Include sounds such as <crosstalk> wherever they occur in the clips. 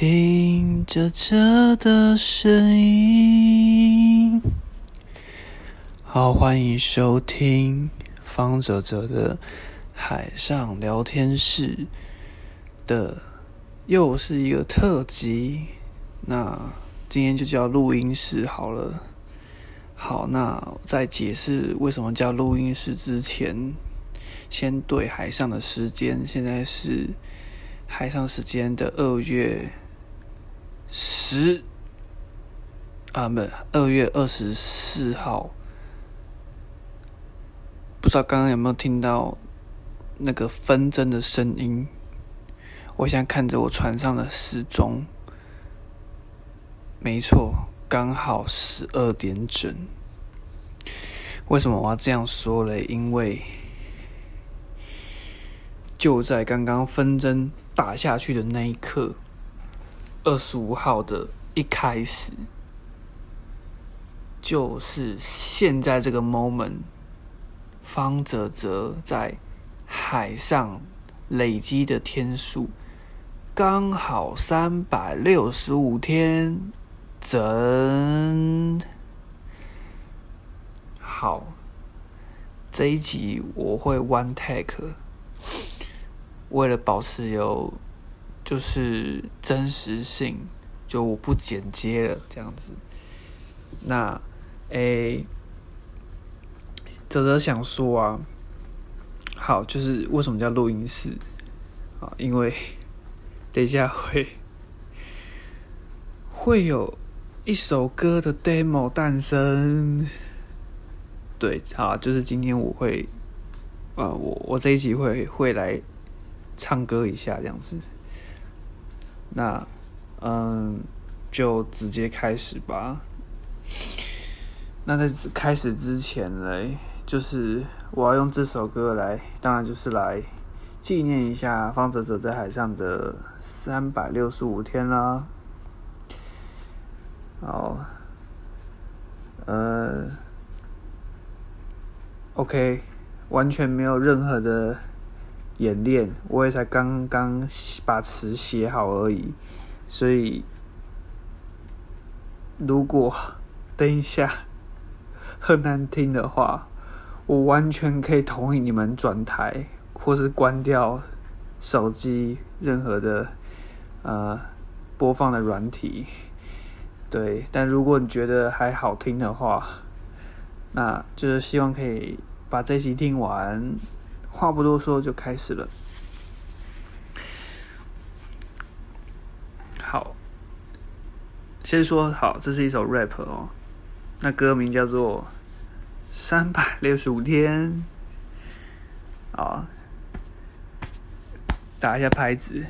听着车的声音。好，欢迎收听方泽泽的海上聊天室的，又是一个特辑。那今天就叫录音室好了。好，那在解释为什么叫录音室之前，先对海上的时间，现在是海上时间的二月十啊，不，二月二十四号。不知道刚刚有没有听到那个分针的声音？我现在看着我船上的时钟，没错。刚好十二点整。为什么我要这样说嘞？因为就在刚刚分针打下去的那一刻，二十五号的一开始，就是现在这个 moment，方泽泽在海上累积的天数刚好三百六十五天。整好，这一集我会 one take，为了保持有就是真实性，就我不剪接了这样子。那诶，泽泽想说啊，好，就是为什么叫录音室啊？因为 <laughs> 等一下会 <laughs> 会有。一首歌的 demo 诞生，对，好，就是今天我会，呃，我我这一集会会来唱歌一下这样子，那嗯，就直接开始吧。那在开始之前呢，就是我要用这首歌来，当然就是来纪念一下方泽泽在海上的三百六十五天啦。好，呃，OK，完全没有任何的演练，我也才刚刚把词写好而已，所以如果等一下很难听的话，我完全可以同意你们转台或是关掉手机任何的呃播放的软体。对，但如果你觉得还好听的话，那就是希望可以把这集听完。话不多说，就开始了。好，先说好，这是一首 rap 哦，那歌名叫做《三百六十五天》。好，打一下拍子，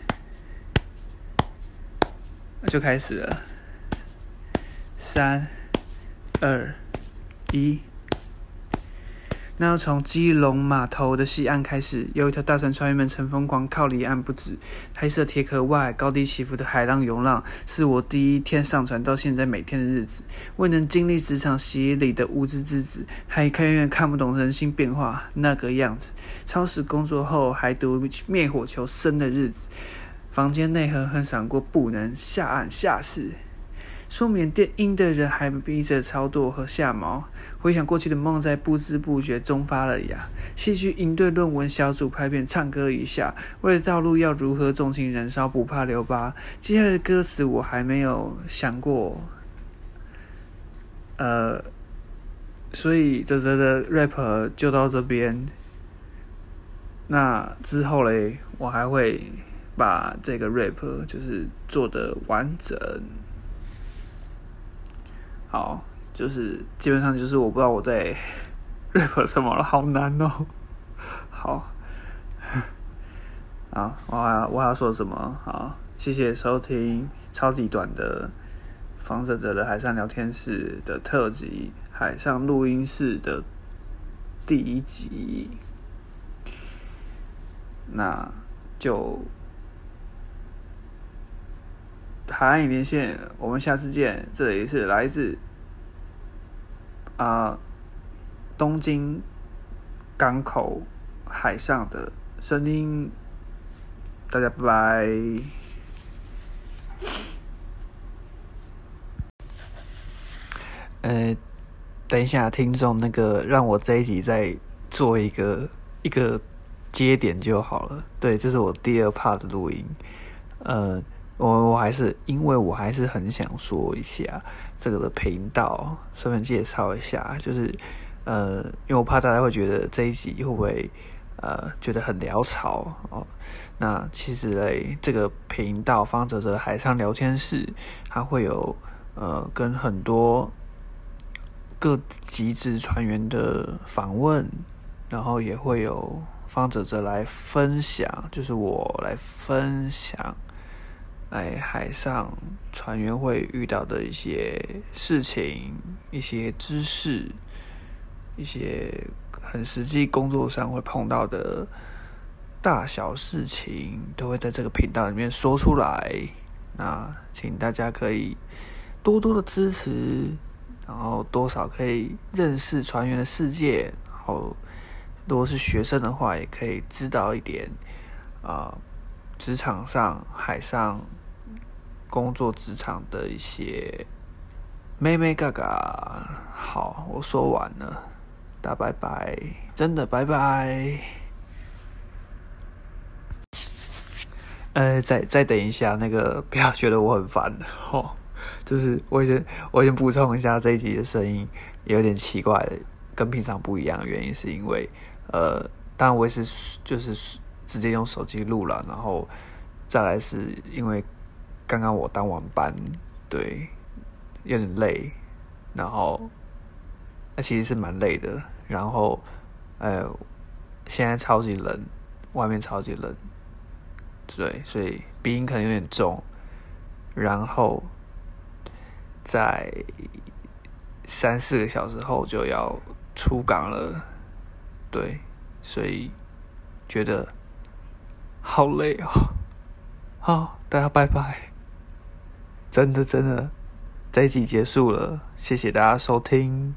就开始了。三、二、一。那要从基隆码头的西岸开始，有一条大船，船员们乘风狂靠离岸不止。黑色铁壳外，高低起伏的海浪涌浪，是我第一天上船到现在每天的日子。未能经历职场洗礼的无知之子，还看远远看不懂人心变化那个样子。超时工作后还读灭火求生的日子，房间内狠狠闪过不能下岸下士。说缅甸音的人还逼着操作和下毛，回想过去的梦在不知不觉中发了芽。戏剧营队论文小组拍片唱歌一下，为了道路要如何纵情燃烧，不怕留疤。接下来的歌词我还没有想过，呃，所以泽泽的 rap 就到这边。那之后嘞，我还会把这个 rap 就是做得完整。好，就是基本上就是我不知道我在 <laughs> rap 什么了，好难哦。好，啊，我还我还要说什么？好，谢谢收听超级短的方泽泽的海上聊天室的特辑，海上录音室的第一集。那就海岸连线，我们下次见。这里是来自啊东京港口海上的声音，大家拜拜。呃，等一下，听众那个让我这一集再做一个一个接点就好了。对，这是我第二 part 的录音，呃。我我还是因为我还是很想说一下这个的频道，顺便介绍一下，就是呃，因为我怕大家会觉得这一集会不会呃觉得很潦草哦。那其实嘞，这个频道方泽哲海上聊天室，它会有呃跟很多各级职船员的访问，然后也会有方泽哲来分享，就是我来分享，哎，海上船员会遇到的一些事情、一些知识、一些很实际工作上会碰到的。大小事情都会在这个频道里面说出来，那请大家可以多多的支持，然后多少可以认识船员的世界，然后如果是学生的话，也可以知道一点啊，职场上海上工作职场的一些妹妹嘎嘎。好，我说完了，大拜拜，真的拜拜。呃，再再等一下，那个不要觉得我很烦 <laughs> 哦。就是我先我先补充一下，这一集的声音有点奇怪，跟平常不一样的原因是因为，呃，当然我也是就是直接用手机录了，然后再来是因为刚刚我当完班，对，有点累，然后那其实是蛮累的，然后呃，现在超级冷，外面超级冷。对，所以鼻音可能有点重，然后在三四个小时后就要出港了，对，所以觉得好累哦。好，大家拜拜，真的真的，这一集结束了，谢谢大家收听。